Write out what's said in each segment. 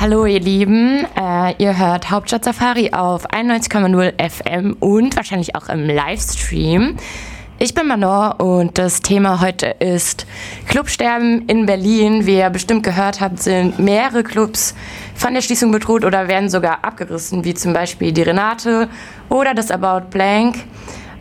Hallo ihr Lieben, äh, ihr hört Hauptstadt Safari auf 91,0 FM und wahrscheinlich auch im Livestream. Ich bin Manon und das Thema heute ist Clubsterben in Berlin. Wie ihr bestimmt gehört habt, sind mehrere Clubs von der Schließung bedroht oder werden sogar abgerissen, wie zum Beispiel die Renate oder das About Blank.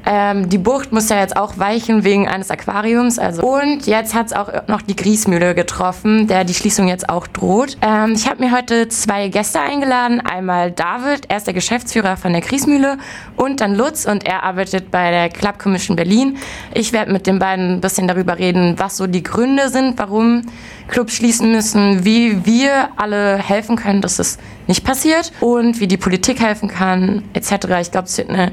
Ähm, die Bucht muss ja jetzt auch weichen wegen eines Aquariums. Also. Und jetzt hat es auch noch die Griesmühle getroffen, der die Schließung jetzt auch droht. Ähm, ich habe mir heute zwei Gäste eingeladen. Einmal David, er ist der Geschäftsführer von der Griesmühle und dann Lutz und er arbeitet bei der Club Commission Berlin. Ich werde mit den beiden ein bisschen darüber reden, was so die Gründe sind, warum Clubs schließen müssen, wie wir alle helfen können, dass es nicht passiert und wie die Politik helfen kann, etc. Ich glaube, es wird eine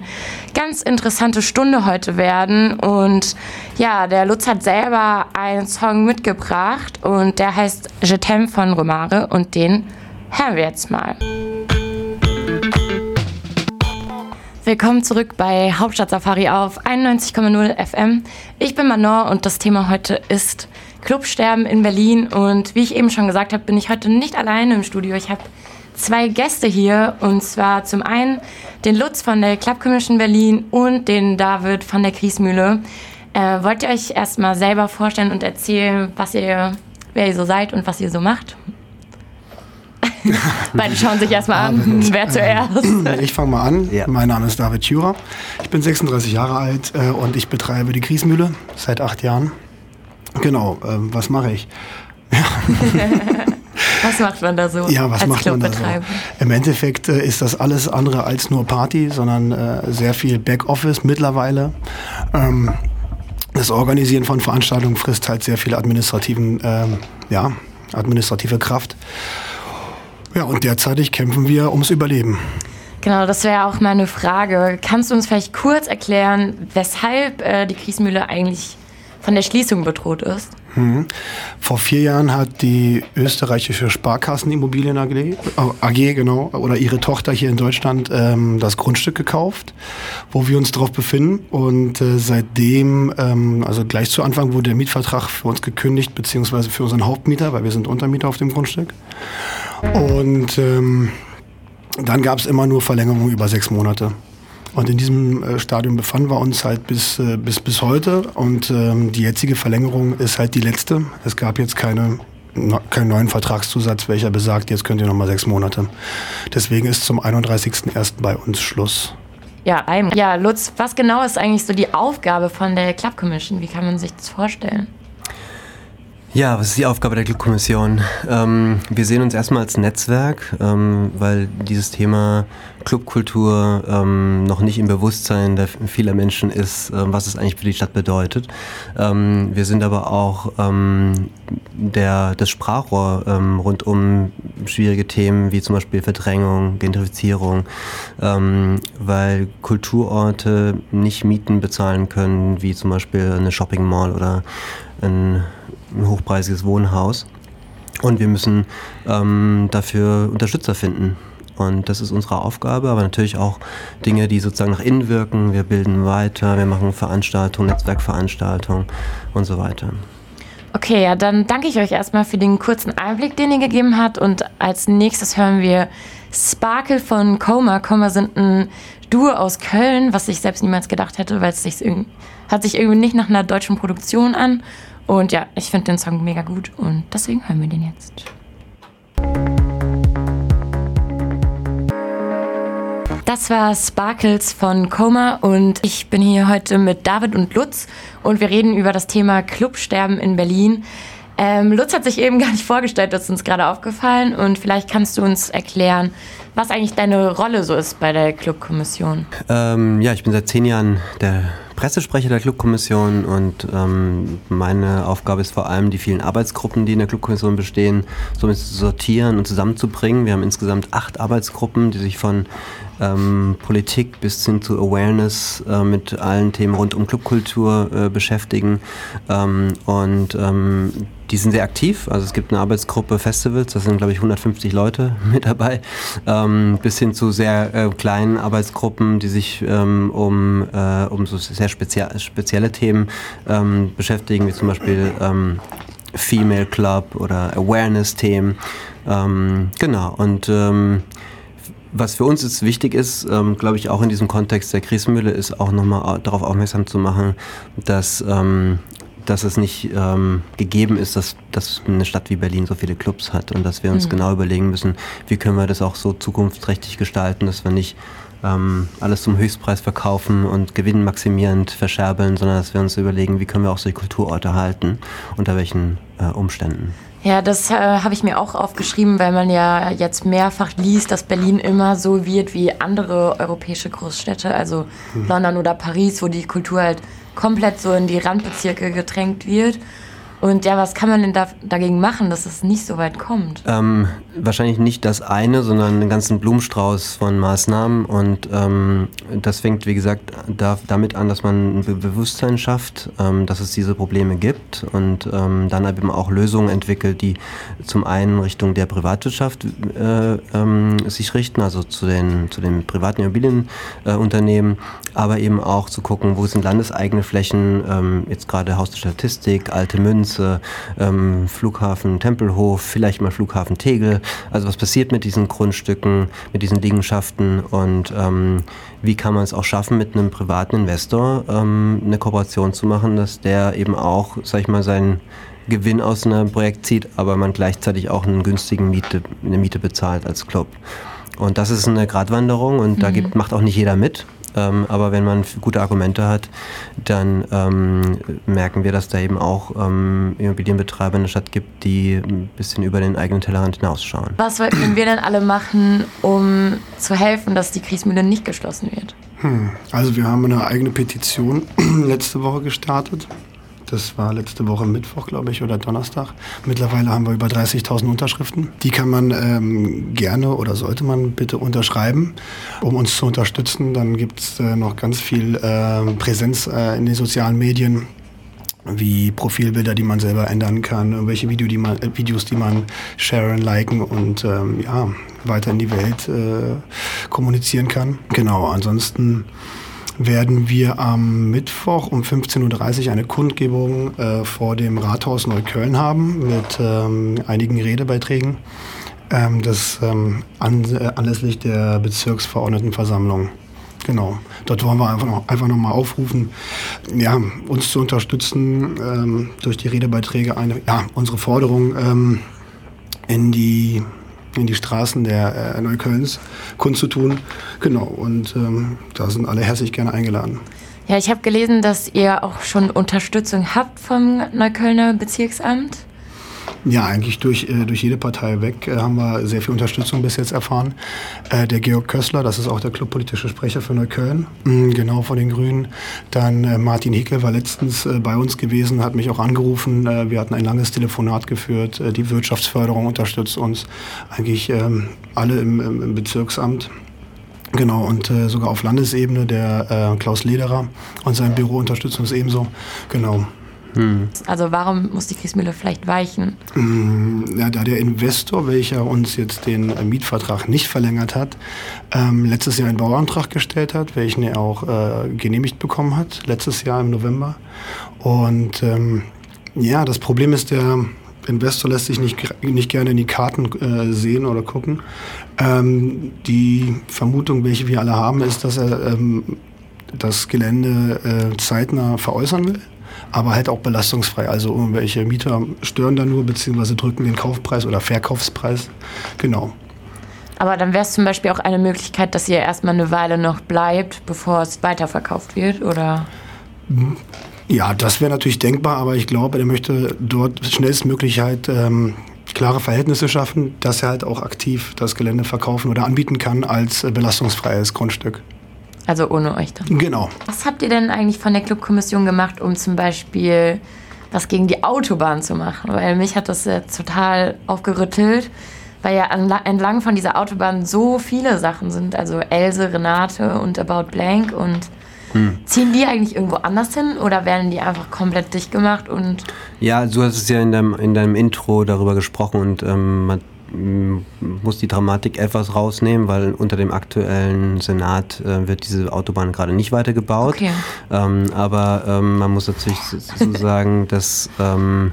ganz interessante Stunde heute werden. Und ja, der Lutz hat selber einen Song mitgebracht und der heißt Je t'aime von Romare und den hören wir jetzt mal. Willkommen zurück bei Hauptstadt Safari auf 91,0 FM. Ich bin Manon und das Thema heute ist Clubsterben in Berlin. Und wie ich eben schon gesagt habe, bin ich heute nicht alleine im Studio. Ich habe zwei Gäste hier und zwar zum einen den Lutz von der Club Commission Berlin und den David von der Kriesmühle. Äh, wollt ihr euch erstmal selber vorstellen und erzählen, was ihr, wer ihr so seid und was ihr so macht? Beide schauen sich erstmal an, wer zuerst. Ich fange mal an. Ja. Mein Name ist David Thürer. Ich bin 36 Jahre alt äh, und ich betreibe die Kriesmühle seit acht Jahren. Genau, äh, was mache ich? Ja. Was macht man da so? Ja, was als macht man da so? Im Endeffekt äh, ist das alles andere als nur Party, sondern äh, sehr viel Backoffice mittlerweile. Ähm, das Organisieren von Veranstaltungen frisst halt sehr viel administrativen, ähm, ja, administrative Kraft. Ja, und derzeitig kämpfen wir ums Überleben. Genau, das wäre auch meine Frage. Kannst du uns vielleicht kurz erklären, weshalb äh, die Kriesmühle eigentlich von der Schließung bedroht ist? Mhm. Vor vier Jahren hat die österreichische Sparkassenimmobilien AG, äh, AG genau, oder ihre Tochter hier in Deutschland ähm, das Grundstück gekauft, wo wir uns drauf befinden. Und äh, seitdem, ähm, also gleich zu Anfang, wurde der Mietvertrag für uns gekündigt, beziehungsweise für unseren Hauptmieter, weil wir sind Untermieter auf dem Grundstück. Und ähm, dann gab es immer nur Verlängerungen über sechs Monate. Und in diesem äh, Stadium befanden wir uns halt bis, äh, bis, bis heute. Und ähm, die jetzige Verlängerung ist halt die letzte. Es gab jetzt keine, keinen neuen Vertragszusatz, welcher besagt, jetzt könnt ihr nochmal sechs Monate. Deswegen ist zum 31.01. bei uns Schluss. Ja, ja, Lutz, was genau ist eigentlich so die Aufgabe von der Club Commission? Wie kann man sich das vorstellen? Ja, was ist die Aufgabe der Clubkommission? Ähm, wir sehen uns erstmal als Netzwerk, ähm, weil dieses Thema Clubkultur ähm, noch nicht im Bewusstsein der vieler Menschen ist, äh, was es eigentlich für die Stadt bedeutet. Ähm, wir sind aber auch ähm, der, das Sprachrohr ähm, rund um schwierige Themen wie zum Beispiel Verdrängung, Gentrifizierung, weil Kulturorte nicht Mieten bezahlen können, wie zum Beispiel eine Shopping Mall oder ein ein hochpreisiges Wohnhaus. Und wir müssen ähm, dafür Unterstützer finden. Und das ist unsere Aufgabe, aber natürlich auch Dinge, die sozusagen nach innen wirken. Wir bilden weiter, wir machen Veranstaltungen, Netzwerkveranstaltungen und so weiter. Okay, ja, dann danke ich euch erstmal für den kurzen Einblick, den ihr gegeben habt. Und als nächstes hören wir Sparkle von Coma. Coma sind ein Duo aus Köln, was ich selbst niemals gedacht hätte, weil es sich hat sich irgendwie nicht nach einer deutschen Produktion an. Und ja, ich finde den Song mega gut und deswegen hören wir den jetzt. Das war Sparkles von Coma und ich bin hier heute mit David und Lutz und wir reden über das Thema Clubsterben in Berlin. Ähm, Lutz hat sich eben gar nicht vorgestellt, das ist uns gerade aufgefallen und vielleicht kannst du uns erklären, was eigentlich deine Rolle so ist bei der Clubkommission. Ähm, ja, ich bin seit zehn Jahren der Pressesprecher der Clubkommission und ähm, meine Aufgabe ist vor allem, die vielen Arbeitsgruppen, die in der Clubkommission bestehen, so zu sortieren und zusammenzubringen. Wir haben insgesamt acht Arbeitsgruppen, die sich von ähm, Politik bis hin zu Awareness äh, mit allen Themen rund um Clubkultur äh, beschäftigen. Ähm, und ähm, die sind sehr aktiv. Also es gibt eine Arbeitsgruppe Festivals, da sind glaube ich 150 Leute mit dabei, ähm, bis hin zu sehr äh, kleinen Arbeitsgruppen, die sich ähm, um, äh, um so sehr spezie spezielle Themen ähm, beschäftigen, wie zum Beispiel Female Club oder Awareness-Themen. Ähm, genau, und ähm, was für uns jetzt wichtig ist, ähm, glaube ich, auch in diesem Kontext der Kriesmühle, ist auch nochmal darauf aufmerksam zu machen, dass ähm, dass es nicht ähm, gegeben ist, dass, dass eine Stadt wie Berlin so viele Clubs hat und dass wir uns mhm. genau überlegen müssen, wie können wir das auch so zukunftsträchtig gestalten, dass wir nicht ähm, alles zum Höchstpreis verkaufen und gewinnmaximierend verscherbeln, sondern dass wir uns überlegen, wie können wir auch solche Kulturorte halten, unter welchen äh, Umständen. Ja, das äh, habe ich mir auch aufgeschrieben, weil man ja jetzt mehrfach liest, dass Berlin immer so wird wie andere europäische Großstädte, also mhm. London oder Paris, wo die Kultur halt komplett so in die Randbezirke gedrängt wird. Und ja, was kann man denn da, dagegen machen, dass es nicht so weit kommt? Ähm, wahrscheinlich nicht das eine, sondern einen ganzen Blumenstrauß von Maßnahmen. Und ähm, das fängt, wie gesagt, da, damit an, dass man ein Be Bewusstsein schafft, ähm, dass es diese Probleme gibt und ähm, dann eben auch Lösungen entwickelt, die zum einen Richtung der Privatwirtschaft äh, ähm, sich richten, also zu den, zu den privaten Immobilienunternehmen, äh, aber eben auch zu gucken, wo sind landeseigene Flächen, ähm, jetzt gerade Haus der Statistik, alte Münzen, Grenze, ähm, Flughafen Tempelhof, vielleicht mal Flughafen Tegel. Also was passiert mit diesen Grundstücken, mit diesen Liegenschaften und ähm, wie kann man es auch schaffen, mit einem privaten Investor ähm, eine Kooperation zu machen, dass der eben auch, sag ich mal, seinen Gewinn aus einem Projekt zieht, aber man gleichzeitig auch einen günstigen Miete, eine Miete bezahlt als Club. Und das ist eine Gratwanderung und mhm. da gibt, macht auch nicht jeder mit. Ähm, aber wenn man gute Argumente hat, dann ähm, merken wir, dass da eben auch ähm, Immobilienbetreiber in der Stadt gibt, die ein bisschen über den eigenen Tellerrand hinausschauen. Was sollten wir denn alle machen, um zu helfen, dass die Kriegsmühle nicht geschlossen wird? Hm. Also wir haben eine eigene Petition letzte Woche gestartet. Das war letzte Woche Mittwoch, glaube ich, oder Donnerstag. Mittlerweile haben wir über 30.000 Unterschriften. Die kann man ähm, gerne oder sollte man bitte unterschreiben, um uns zu unterstützen. Dann gibt es äh, noch ganz viel äh, Präsenz äh, in den sozialen Medien wie Profilbilder, die man selber ändern kann, irgendwelche Video, die man, äh, Videos, die man sharen, liken und ähm, ja, weiter in die Welt äh, kommunizieren kann. Genau, ansonsten werden wir am Mittwoch um 15.30 Uhr eine Kundgebung äh, vor dem Rathaus Neukölln haben mit ähm, einigen Redebeiträgen. Ähm, das ähm, an, äh, anlässlich der Bezirksverordnetenversammlung. Genau. Dort wollen wir einfach noch, einfach noch mal aufrufen, ja, uns zu unterstützen, ähm, durch die Redebeiträge eine, ja, unsere Forderung ähm, in die in die Straßen der äh, Neuköllns kundzutun. Genau, und ähm, da sind alle herzlich gerne eingeladen. Ja, ich habe gelesen, dass ihr auch schon Unterstützung habt vom Neuköllner Bezirksamt. Ja, eigentlich durch, äh, durch jede Partei weg äh, haben wir sehr viel Unterstützung bis jetzt erfahren. Äh, der Georg Kössler, das ist auch der clubpolitische Sprecher für Neukölln, mh, genau von den Grünen. Dann äh, Martin Hickel war letztens äh, bei uns gewesen, hat mich auch angerufen. Äh, wir hatten ein langes Telefonat geführt. die Wirtschaftsförderung unterstützt uns. Eigentlich ähm, alle im, im, im Bezirksamt. Genau, und äh, sogar auf Landesebene der äh, Klaus Lederer und sein Büro unterstützt uns ebenso. Genau. Hm. Also warum muss die Kriegsmühle vielleicht weichen? Hm, ja, da der Investor, welcher uns jetzt den Mietvertrag nicht verlängert hat, ähm, letztes Jahr einen Bauantrag gestellt hat, welchen er auch äh, genehmigt bekommen hat, letztes Jahr im November. Und ähm, ja, das Problem ist, der Investor lässt sich nicht, nicht gerne in die Karten äh, sehen oder gucken. Ähm, die Vermutung, welche wir alle haben, ist, dass er ähm, das Gelände äh, zeitnah veräußern will aber halt auch belastungsfrei. Also irgendwelche Mieter stören da nur, beziehungsweise drücken den Kaufpreis oder Verkaufspreis. Genau. Aber dann wäre es zum Beispiel auch eine Möglichkeit, dass ihr erstmal eine Weile noch bleibt, bevor es weiterverkauft wird, oder? Ja, das wäre natürlich denkbar, aber ich glaube, er möchte dort schnellstmöglich halt ähm, klare Verhältnisse schaffen, dass er halt auch aktiv das Gelände verkaufen oder anbieten kann als äh, belastungsfreies Grundstück. Also ohne euch dann. Genau. Was habt ihr denn eigentlich von der Clubkommission gemacht, um zum Beispiel was gegen die Autobahn zu machen? Weil mich hat das jetzt total aufgerüttelt, weil ja entlang von dieser Autobahn so viele Sachen sind. Also Else, Renate und About Blank und hm. Ziehen die eigentlich irgendwo anders hin oder werden die einfach komplett dicht gemacht und. Ja, du hast es ja in deinem, in deinem Intro darüber gesprochen und ähm, muss die Dramatik etwas rausnehmen, weil unter dem aktuellen Senat äh, wird diese Autobahn gerade nicht weitergebaut. Okay. Ähm, aber ähm, man muss natürlich so sagen, dass ähm,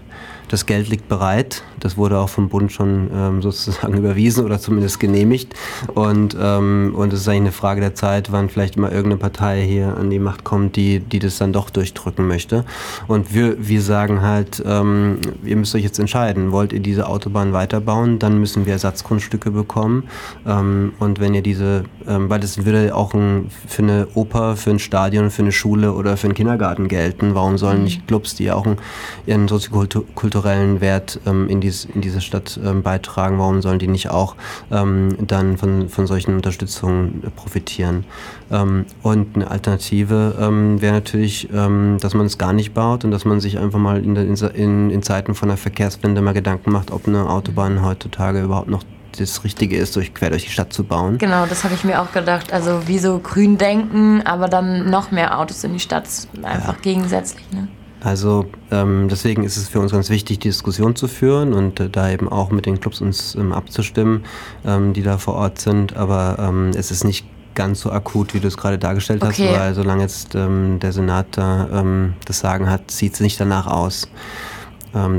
Das Geld liegt bereit. Das wurde auch vom Bund schon ähm, sozusagen überwiesen oder zumindest genehmigt. Und, ähm, und es ist eigentlich eine Frage der Zeit, wann vielleicht mal irgendeine Partei hier an die Macht kommt, die, die das dann doch durchdrücken möchte. Und wir, wir sagen halt, ähm, ihr müsst euch jetzt entscheiden. Wollt ihr diese Autobahn weiterbauen, dann müssen wir Ersatzgrundstücke bekommen. Ähm, und wenn ihr diese, ähm, weil das würde auch ein, für eine Oper, für ein Stadion, für eine Schule oder für einen Kindergarten gelten. Warum sollen mhm. nicht Clubs, die auch einen, ihren soziokulturellen Wert ähm, in, dies, in diese Stadt ähm, beitragen, warum sollen die nicht auch ähm, dann von, von solchen Unterstützungen profitieren? Ähm, und eine Alternative ähm, wäre natürlich, ähm, dass man es gar nicht baut und dass man sich einfach mal in, in, in Zeiten von der Verkehrswende mal Gedanken macht, ob eine Autobahn heutzutage überhaupt noch das Richtige ist, durch, quer durch die Stadt zu bauen. Genau, das habe ich mir auch gedacht. Also wie so grün denken, aber dann noch mehr Autos in die Stadt, einfach ja. gegensätzlich. Ne? Also ähm, deswegen ist es für uns ganz wichtig, die Diskussion zu führen und äh, da eben auch mit den Clubs uns ähm, abzustimmen, ähm, die da vor Ort sind. Aber ähm, es ist nicht ganz so akut, wie du es gerade dargestellt okay. hast, weil solange jetzt ähm, der Senat da ähm, das Sagen hat, sieht es nicht danach aus,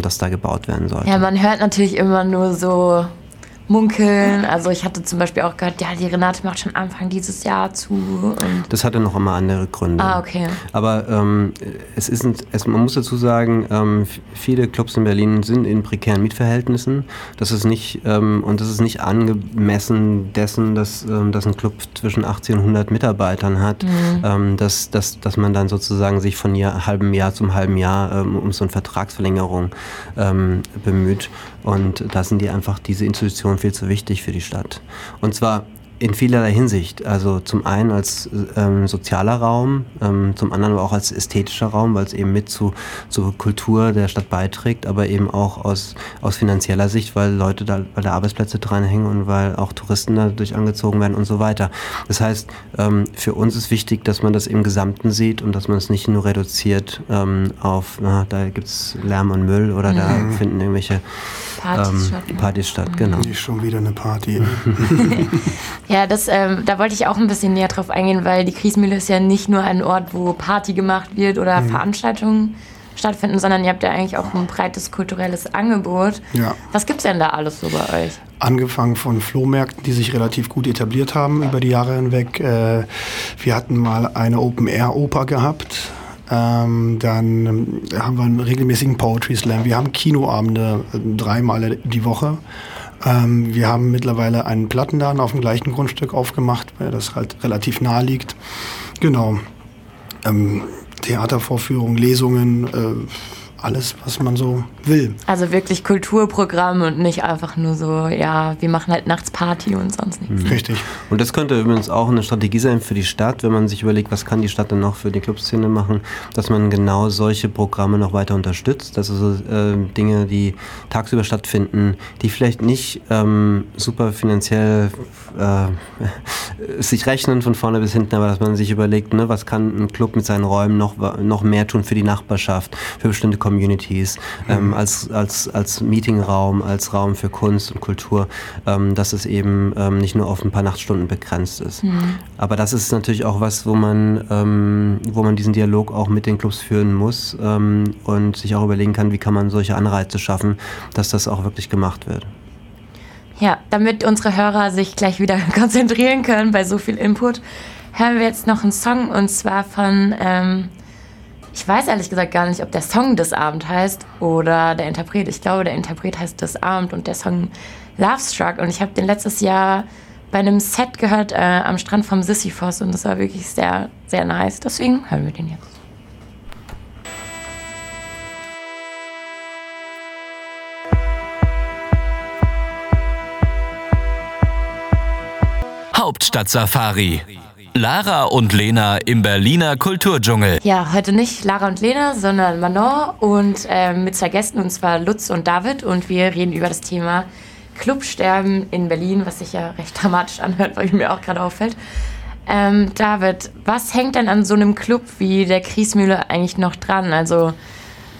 dass da gebaut werden soll. Ja, man hört natürlich immer nur so munkeln. Also ich hatte zum Beispiel auch gehört, ja, die Renate macht schon Anfang dieses Jahr zu. das hatte noch immer andere Gründe. Ah, okay. Aber ähm, es ist, es, man muss dazu sagen, ähm, viele Clubs in Berlin sind in prekären Mietverhältnissen. Das ist nicht, ähm, und das ist nicht angemessen dessen, dass, ähm, dass ein Club zwischen 80 und 100 Mitarbeitern hat, mhm. Ähm, dass, dass, dass man dann sozusagen sich von Jahr, halbem Jahr zum halben Jahr ähm, um so eine Vertragsverlängerung bemüht. Und da sind die einfach diese Institutionen viel zu wichtig für die Stadt. Und zwar in vielerlei Hinsicht. Also zum einen als ähm, sozialer Raum, ähm, zum anderen aber auch als ästhetischer Raum, weil es eben mit zu, zur Kultur der Stadt beiträgt, aber eben auch aus, aus finanzieller Sicht, weil Leute da, weil da Arbeitsplätze dranhängen und weil auch Touristen dadurch angezogen werden und so weiter. Das heißt, ähm, für uns ist wichtig, dass man das im Gesamten sieht und dass man es nicht nur reduziert ähm, auf, na, da gibt es Lärm und Müll oder mhm. da finden irgendwelche Partys ähm, statt. Ne? Partys statt, mhm. genau. Nicht schon wieder eine Party. ja, das, ähm, da wollte ich auch ein bisschen näher drauf eingehen, weil die Kriesmühle ist ja nicht nur ein Ort, wo Party gemacht wird oder mhm. Veranstaltungen stattfinden, sondern ihr habt ja eigentlich auch ein breites kulturelles Angebot. Ja. Was gibt es denn da alles so bei euch? Angefangen von Flohmärkten, die sich relativ gut etabliert haben über die Jahre hinweg. Äh, wir hatten mal eine Open-Air-Oper gehabt ähm, dann ähm, haben wir einen regelmäßigen Poetry Slam. Wir haben Kinoabende äh, dreimal die Woche. Ähm, wir haben mittlerweile einen Plattenladen auf dem gleichen Grundstück aufgemacht, weil das halt relativ nahe liegt. Genau. Ähm, Theatervorführungen, Lesungen, äh, alles, was man so will. Also wirklich Kulturprogramm und nicht einfach nur so, ja, wir machen halt nachts Party und sonst nichts. Mhm. Richtig. Und das könnte übrigens auch eine Strategie sein für die Stadt, wenn man sich überlegt, was kann die Stadt denn noch für die Clubszene machen, dass man genau solche Programme noch weiter unterstützt. Das sind so äh, Dinge, die tagsüber stattfinden, die vielleicht nicht ähm, super finanziell äh, sich rechnen von vorne bis hinten, aber dass man sich überlegt, ne, was kann ein Club mit seinen Räumen noch, noch mehr tun für die Nachbarschaft, für bestimmte Communities, ähm, als, als, als Meetingraum, als Raum für Kunst und Kultur, ähm, dass es eben ähm, nicht nur auf ein paar Nachtstunden begrenzt ist. Mhm. Aber das ist natürlich auch was, wo man, ähm, wo man diesen Dialog auch mit den Clubs führen muss ähm, und sich auch überlegen kann, wie kann man solche Anreize schaffen, dass das auch wirklich gemacht wird. Ja, damit unsere Hörer sich gleich wieder konzentrieren können bei so viel Input, hören wir jetzt noch einen Song und zwar von, ähm, ich weiß ehrlich gesagt gar nicht, ob der Song des Abend heißt oder der Interpret. Ich glaube, der Interpret heißt des Abend und der Song Love Struck und ich habe den letztes Jahr bei einem Set gehört äh, am Strand vom Sisyphos und das war wirklich sehr, sehr nice. Deswegen hören wir den jetzt. Hauptstadt-Safari. Lara und Lena im Berliner Kulturdschungel. Ja, heute nicht Lara und Lena, sondern Manon und äh, mit zwei Gästen, und zwar Lutz und David. Und wir reden über das Thema Clubsterben in Berlin, was sich ja recht dramatisch anhört, weil mir auch gerade auffällt. Ähm, David, was hängt denn an so einem Club wie der Kriesmühle eigentlich noch dran? Also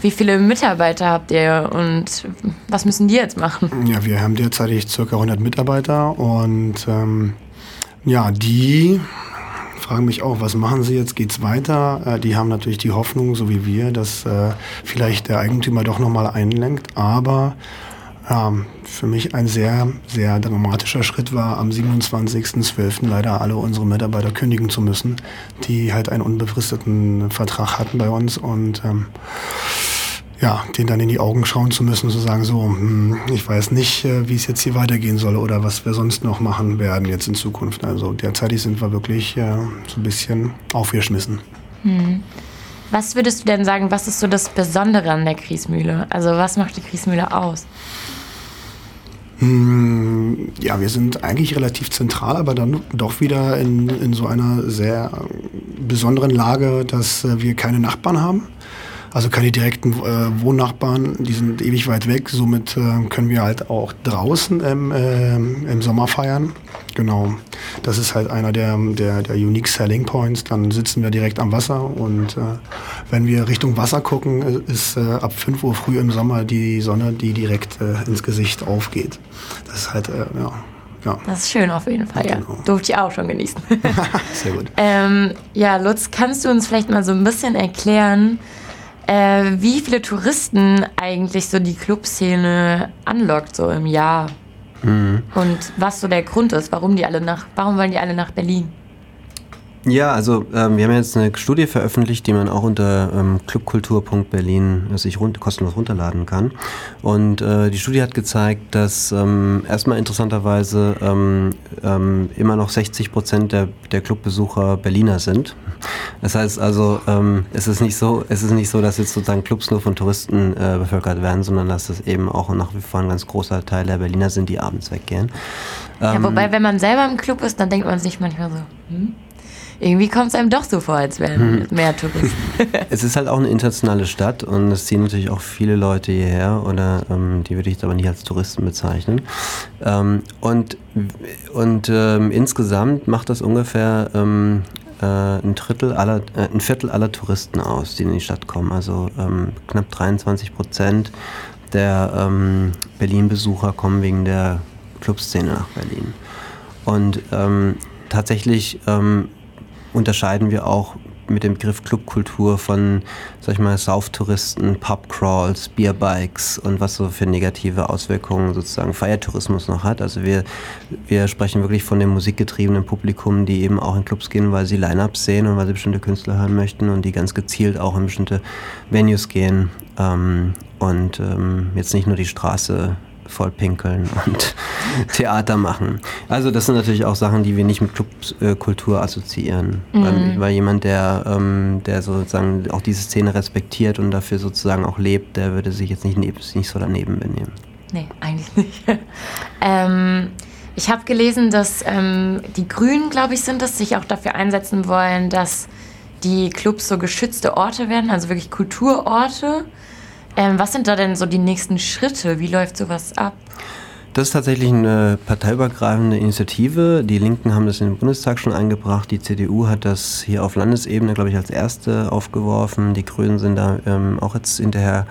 wie viele Mitarbeiter habt ihr und was müssen die jetzt machen? Ja, wir haben derzeit ca. 100 Mitarbeiter und ähm, ja, die fragen mich auch, was machen sie jetzt? Geht's weiter? Äh, die haben natürlich die Hoffnung, so wie wir, dass äh, vielleicht der Eigentümer doch nochmal einlenkt. Aber ja, für mich ein sehr, sehr dramatischer Schritt war, am 27.12. leider alle unsere Mitarbeiter kündigen zu müssen, die halt einen unbefristeten Vertrag hatten bei uns und ähm, ja, denen dann in die Augen schauen zu müssen, zu sagen, so, hm, ich weiß nicht, äh, wie es jetzt hier weitergehen soll oder was wir sonst noch machen werden jetzt in Zukunft. Also derzeitig sind wir wirklich äh, so ein bisschen aufgeschmissen. Hm. Was würdest du denn sagen, was ist so das Besondere an der Kriesmühle? Also was macht die Kriesmühle aus? Hm, ja, wir sind eigentlich relativ zentral, aber dann doch wieder in, in so einer sehr besonderen Lage, dass äh, wir keine Nachbarn haben. Also keine direkten äh, Wohnnachbarn, die sind ewig weit weg. Somit äh, können wir halt auch draußen im, äh, im Sommer feiern. Genau. Das ist halt einer der, der, der Unique Selling Points. Dann sitzen wir direkt am Wasser und äh, wenn wir Richtung Wasser gucken, ist äh, ab 5 Uhr früh im Sommer die Sonne, die direkt äh, ins Gesicht aufgeht. Das ist halt, äh, ja. Ja. Das ist schön auf jeden Fall, ja. Genau. Durfte ich auch schon genießen. Sehr gut. ähm, ja, Lutz, kannst du uns vielleicht mal so ein bisschen erklären, äh, wie viele Touristen eigentlich so die Clubszene anlockt, so im Jahr? Mhm. Und was so der Grund ist, warum die alle nach, warum wollen die alle nach Berlin? Ja, also ähm, wir haben jetzt eine Studie veröffentlicht, die man auch unter ähm, clubkultur.berlin sich run kostenlos runterladen kann. Und äh, die Studie hat gezeigt, dass ähm, erstmal interessanterweise ähm, ähm, immer noch 60 Prozent der, der Clubbesucher Berliner sind. Das heißt also, ähm, es ist nicht so, es ist nicht so, dass jetzt sozusagen Clubs nur von Touristen äh, bevölkert werden, sondern dass es eben auch nach wie vor ein ganz großer Teil der Berliner sind, die abends weggehen. Ja, wobei, wenn man selber im Club ist, dann denkt man sich manchmal so, hm? Irgendwie kommt es einem doch so vor, als wären hm. mehr Touristen. es ist halt auch eine internationale Stadt und es ziehen natürlich auch viele Leute hierher oder ähm, die würde ich jetzt aber nicht als Touristen bezeichnen. Ähm, und und ähm, insgesamt macht das ungefähr ähm, äh, ein, Drittel aller, äh, ein Viertel aller Touristen aus, die in die Stadt kommen. Also ähm, knapp 23 Prozent der ähm, Berlin-Besucher kommen wegen der Clubszene nach Berlin. Und tatsächlich unterscheiden wir auch mit dem Begriff Clubkultur von, sag ich mal, Sauftouristen, Pubcrawls, Beerbikes und was so für negative Auswirkungen sozusagen Feiertourismus noch hat. Also wir, wir sprechen wirklich von dem musikgetriebenen Publikum, die eben auch in Clubs gehen, weil sie Line-Ups sehen und weil sie bestimmte Künstler hören möchten und die ganz gezielt auch in bestimmte Venues gehen ähm, und ähm, jetzt nicht nur die Straße voll pinkeln und Theater machen. Also das sind natürlich auch Sachen, die wir nicht mit Clubkultur assoziieren. Mhm. Weil, weil, jemand, der, ähm, der sozusagen auch diese Szene respektiert und dafür sozusagen auch lebt, der würde sich jetzt nicht, nicht so daneben benehmen. Nee, eigentlich nicht. ähm, ich habe gelesen, dass ähm, die Grünen, glaube ich, sind es, sich auch dafür einsetzen wollen, dass die Clubs so geschützte Orte werden, also wirklich Kulturorte. Ähm, was sind da denn so die nächsten Schritte? Wie läuft sowas ab? Das ist tatsächlich eine parteiübergreifende Initiative. Die Linken haben das in den Bundestag schon eingebracht. Die CDU hat das hier auf Landesebene, glaube ich, als erste aufgeworfen. Die Grünen sind da ähm, auch jetzt hinterher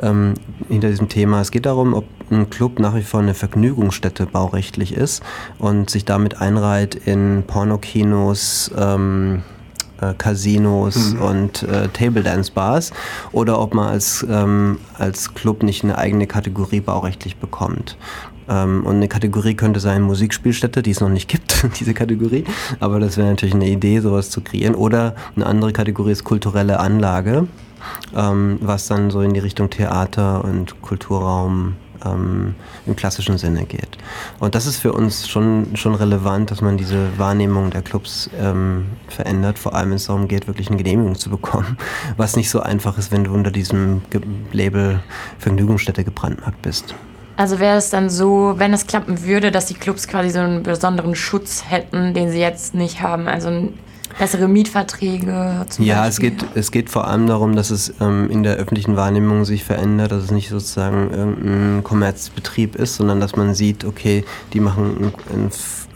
ähm, hinter diesem Thema. Es geht darum, ob ein Club nach wie vor eine Vergnügungsstätte baurechtlich ist und sich damit einreiht in Pornokinos, ähm, äh, Casinos mhm. und äh, Table Dance Bars oder ob man als, ähm, als Club nicht eine eigene Kategorie baurechtlich bekommt. Ähm, und eine Kategorie könnte sein Musikspielstätte, die es noch nicht gibt, diese Kategorie. Aber das wäre natürlich eine Idee, sowas zu kreieren. Oder eine andere Kategorie ist kulturelle Anlage, ähm, was dann so in die Richtung Theater und Kulturraum ähm, im klassischen Sinne geht. Und das ist für uns schon, schon relevant, dass man diese Wahrnehmung der Clubs ähm, verändert, vor allem wenn es darum geht, wirklich eine Genehmigung zu bekommen, was nicht so einfach ist, wenn du unter diesem Label Vergnügungsstätte gebrandmarkt bist. Also wäre es dann so, wenn es klappen würde, dass die Clubs quasi so einen besonderen Schutz hätten, den sie jetzt nicht haben. Also bessere Mietverträge zum Ja, Beispiel. es geht, es geht vor allem darum, dass es ähm, in der öffentlichen Wahrnehmung sich verändert, dass es nicht sozusagen irgendein Kommerzbetrieb ist, sondern dass man sieht, okay, die machen ein, ein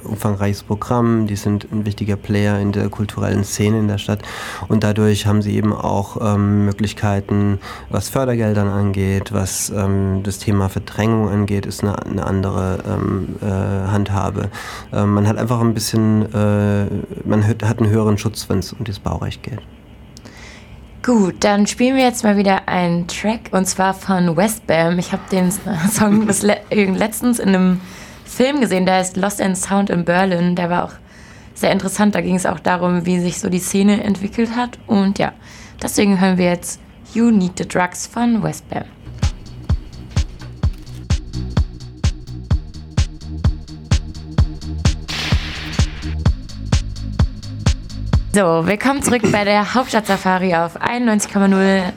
umfangreiches Programm, die sind ein wichtiger Player in der kulturellen Szene in der Stadt und dadurch haben sie eben auch ähm, Möglichkeiten, was Fördergeldern angeht, was ähm, das Thema Verdrängung angeht, ist eine, eine andere ähm, äh, Handhabe. Ähm, man hat einfach ein bisschen, äh, man hat einen höheren Schutz, wenn es um das Baurecht geht. Gut, dann spielen wir jetzt mal wieder einen Track und zwar von Westbam. Ich habe den Song letztens in einem Film gesehen, der heißt Lost in Sound in Berlin. Der war auch sehr interessant. Da ging es auch darum, wie sich so die Szene entwickelt hat. Und ja, deswegen hören wir jetzt You Need the Drugs von Westbam. So, willkommen zurück bei der Hauptstadt-Safari auf 91,0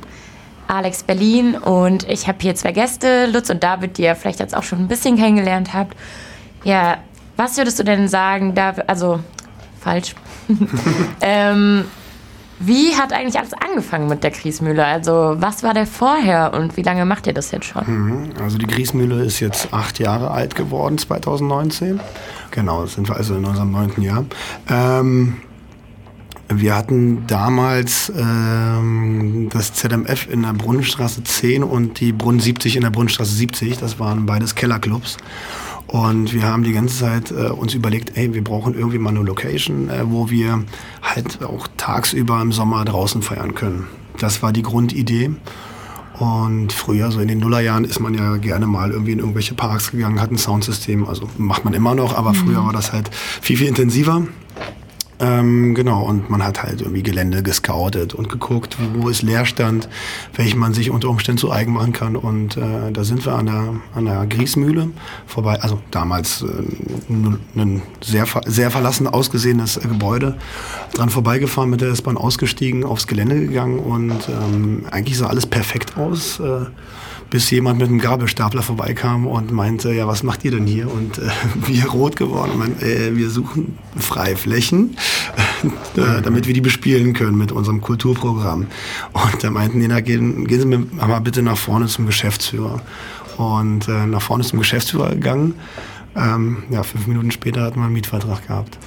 Alex Berlin und ich habe hier zwei Gäste, Lutz und David, die ihr vielleicht jetzt auch schon ein bisschen kennengelernt habt. Ja, was würdest du denn sagen, David, also falsch. ähm, wie hat eigentlich alles angefangen mit der Griesmühle? Also was war der vorher und wie lange macht ihr das jetzt schon? Mhm, also die Griesmühle ist jetzt acht Jahre alt geworden, 2019. Genau, sind wir also in unserem neunten Jahr. Ähm, wir hatten damals ähm, das ZMF in der Brunnenstraße 10 und die Brunnen 70 in der Brunnenstraße 70. Das waren beides Kellerclubs. Und wir haben die ganze Zeit äh, uns überlegt, ey, wir brauchen irgendwie mal eine Location, äh, wo wir halt auch tagsüber im Sommer draußen feiern können. Das war die Grundidee. Und früher, so in den Nullerjahren, ist man ja gerne mal irgendwie in irgendwelche Parks gegangen, hat ein Soundsystem. Also macht man immer noch, aber mhm. früher war das halt viel, viel intensiver. Ähm, genau, und man hat halt irgendwie Gelände gescoutet und geguckt, wo ist Leerstand, welchen man sich unter Umständen zu eigen machen kann. Und äh, da sind wir an der, an der Griesmühle vorbei, also damals äh, ein sehr, sehr verlassen ausgesehenes Gebäude, dran vorbeigefahren, mit der S-Bahn ausgestiegen, aufs Gelände gegangen und ähm, eigentlich sah alles perfekt aus. Äh, bis jemand mit einem Gabelstapler vorbeikam und meinte, ja, was macht ihr denn hier? Und äh, wir rot geworden und meinte, äh, wir suchen Freiflächen, äh, damit wir die bespielen können mit unserem Kulturprogramm. Und da meinten die, na, gehen, gehen Sie mit, mal bitte nach vorne zum Geschäftsführer. Und äh, nach vorne zum Geschäftsführer gegangen. Ähm, ja, fünf Minuten später hat man einen Mietvertrag gehabt.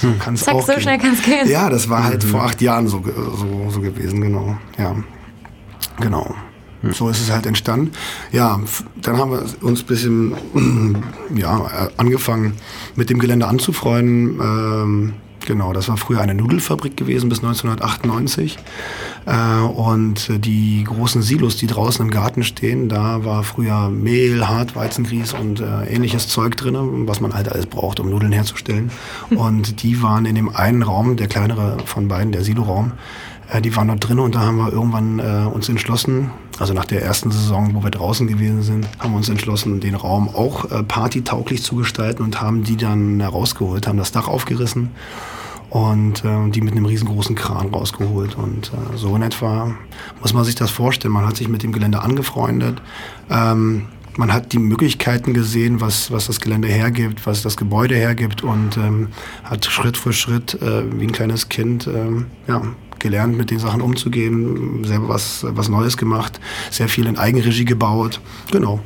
So hm. kann's Zack, auch so gehen. schnell kann es gehen. Ja, das war halt mhm. vor acht Jahren so, so, so gewesen, genau. Ja, genau. So ist es halt entstanden. Ja, dann haben wir uns ein bisschen ja, angefangen, mit dem Gelände anzufreunden. Ähm, genau, das war früher eine Nudelfabrik gewesen bis 1998. Äh, und die großen Silos, die draußen im Garten stehen, da war früher Mehl, Hartweizengrieß und äh, ähnliches Zeug drin, was man halt alles braucht, um Nudeln herzustellen. Und die waren in dem einen Raum, der kleinere von beiden, der Siloraum, äh, die waren dort drin und da haben wir irgendwann äh, uns entschlossen, also nach der ersten Saison, wo wir draußen gewesen sind, haben wir uns entschlossen, den Raum auch äh, partytauglich zu gestalten und haben die dann rausgeholt, haben das Dach aufgerissen und äh, die mit einem riesengroßen Kran rausgeholt. Und äh, so in etwa muss man sich das vorstellen. Man hat sich mit dem Gelände angefreundet. Ähm, man hat die Möglichkeiten gesehen, was, was das Gelände hergibt, was das Gebäude hergibt und ähm, hat Schritt für Schritt, äh, wie ein kleines Kind, ähm, ja, gelernt, mit den Sachen umzugehen, selber was, was Neues gemacht, sehr viel in Eigenregie gebaut. Genau.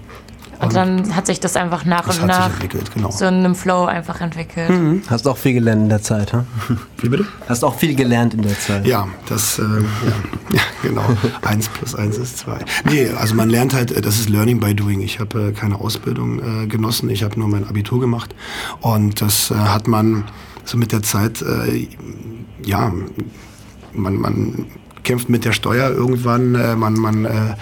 Und dann hat sich das einfach nach das und nach genau. so in einem Flow einfach entwickelt. Mhm. Hast auch viel gelernt in der Zeit, ha? Wie bitte? Hast auch viel gelernt in der Zeit. Ja, das, äh, ja, ja, genau. eins plus eins ist zwei. Nee, also man lernt halt, das ist Learning by Doing. Ich habe äh, keine Ausbildung äh, genossen, ich habe nur mein Abitur gemacht. Und das äh, hat man so mit der Zeit, äh, ja, man, man kämpft mit der Steuer irgendwann, äh, man, man, äh,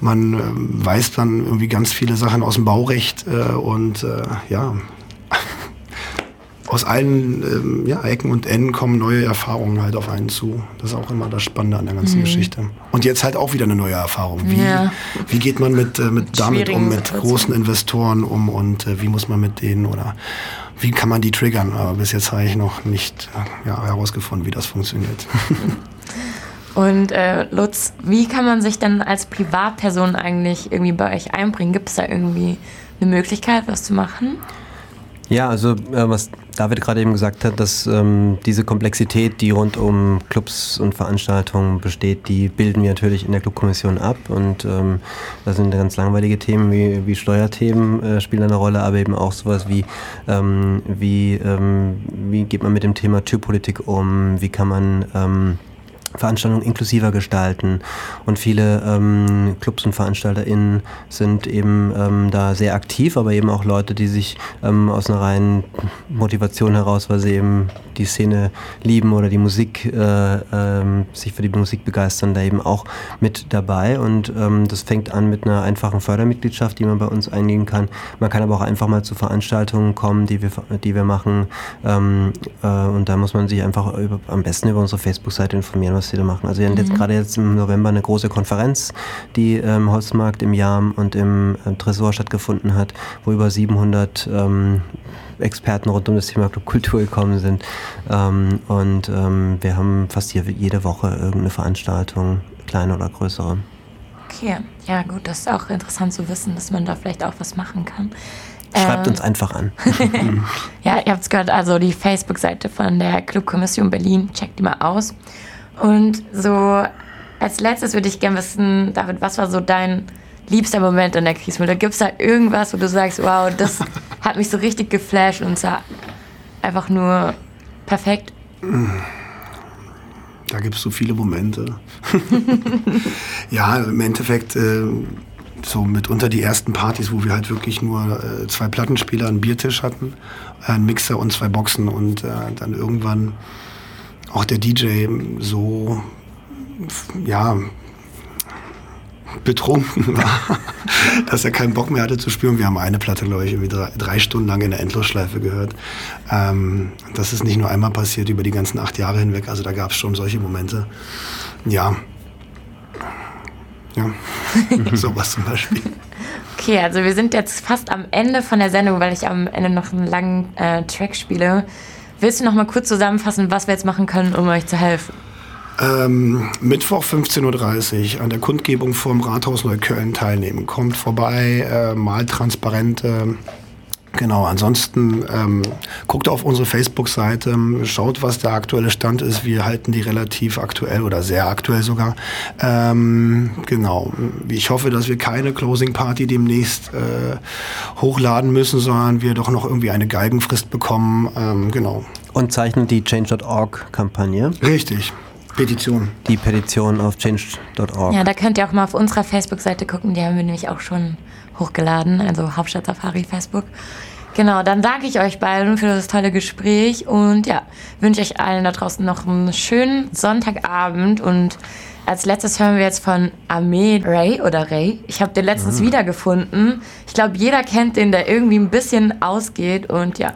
man äh, weiß dann irgendwie ganz viele Sachen aus dem Baurecht äh, und äh, ja, aus allen ähm, ja, Ecken und Enden kommen neue Erfahrungen halt auf einen zu. Das ist auch immer das Spannende an der ganzen mhm. Geschichte. Und jetzt halt auch wieder eine neue Erfahrung. Wie, ja. wie geht man mit, äh, mit damit um, mit großen Investoren um und wie muss man mit denen oder wie kann man die triggern? Aber bis jetzt habe ich noch nicht ja, herausgefunden, wie das funktioniert. Und äh, Lutz, wie kann man sich denn als Privatperson eigentlich irgendwie bei euch einbringen? Gibt es da irgendwie eine Möglichkeit, was zu machen? Ja, also äh, was David gerade eben gesagt hat, dass ähm, diese Komplexität, die rund um Clubs und Veranstaltungen besteht, die bilden wir natürlich in der Clubkommission ab. Und ähm, da sind ganz langweilige Themen wie, wie Steuerthemen äh, spielen eine Rolle, aber eben auch sowas wie, ähm, wie, ähm, wie geht man mit dem Thema Türpolitik um, wie kann man ähm, Veranstaltungen inklusiver gestalten. Und viele ähm, Clubs und VeranstalterInnen sind eben ähm, da sehr aktiv, aber eben auch Leute, die sich ähm, aus einer reinen Motivation heraus, weil sie eben die Szene lieben oder die Musik, äh, ähm, sich für die Musik begeistern, da eben auch mit dabei. Und ähm, das fängt an mit einer einfachen Fördermitgliedschaft, die man bei uns eingehen kann. Man kann aber auch einfach mal zu Veranstaltungen kommen, die wir, die wir machen. Ähm, äh, und da muss man sich einfach über, am besten über unsere Facebook-Seite informieren, was da machen. Also wir haben jetzt mhm. gerade jetzt im November eine große Konferenz, die im ähm, Holzmarkt im Jam und im äh, Tresor stattgefunden hat, wo über 700 ähm, Experten rund um das Thema Kultur gekommen sind. Ähm, und ähm, wir haben fast hier jede Woche irgendeine Veranstaltung, kleine oder größere. Okay, ja gut, das ist auch interessant zu wissen, dass man da vielleicht auch was machen kann. Schreibt ähm, uns einfach an. ja, ihr habt es gehört, also die Facebook-Seite von der Clubkommission Berlin, checkt die mal aus. Und so als letztes würde ich gerne wissen, David, was war so dein liebster Moment in der Kriegsmühle? Gibt es da irgendwas, wo du sagst, wow, das hat mich so richtig geflasht und es war einfach nur perfekt? Da gibt es so viele Momente. ja, im Endeffekt äh, so mitunter die ersten Partys, wo wir halt wirklich nur äh, zwei Plattenspieler, einen Biertisch hatten, einen Mixer und zwei Boxen und äh, dann irgendwann auch der DJ so, ja, betrunken war, dass er keinen Bock mehr hatte zu spielen. Wir haben eine Platte, glaube ich, irgendwie drei, drei, Stunden lang in der Endlosschleife gehört. Ähm, das ist nicht nur einmal passiert über die ganzen acht Jahre hinweg. Also da gab es schon solche Momente. Ja. Ja, sowas zum Beispiel. Okay, also wir sind jetzt fast am Ende von der Sendung, weil ich am Ende noch einen langen äh, Track spiele. Willst du noch mal kurz zusammenfassen, was wir jetzt machen können, um euch zu helfen? Ähm, Mittwoch 15.30 Uhr an der Kundgebung vorm Rathaus Neukölln teilnehmen. Kommt vorbei, äh, mal Transparente. Genau, ansonsten ähm, guckt auf unsere Facebook-Seite, schaut, was der aktuelle Stand ist. Wir halten die relativ aktuell oder sehr aktuell sogar. Ähm, genau, ich hoffe, dass wir keine Closing Party demnächst äh, hochladen müssen, sondern wir doch noch irgendwie eine Galgenfrist bekommen. Ähm, genau. Und zeichnet die Change.org-Kampagne. Richtig. Petition. Die Petition auf change.org. Ja, da könnt ihr auch mal auf unserer Facebook-Seite gucken. Die haben wir nämlich auch schon hochgeladen, also Hauptstadt Safari Facebook. Genau, dann danke ich euch beiden für das tolle Gespräch und ja, wünsche euch allen da draußen noch einen schönen Sonntagabend und als letztes hören wir jetzt von Ahmed Ray oder Ray. Ich habe den letztens mhm. wiedergefunden. Ich glaube, jeder kennt den, der irgendwie ein bisschen ausgeht und ja.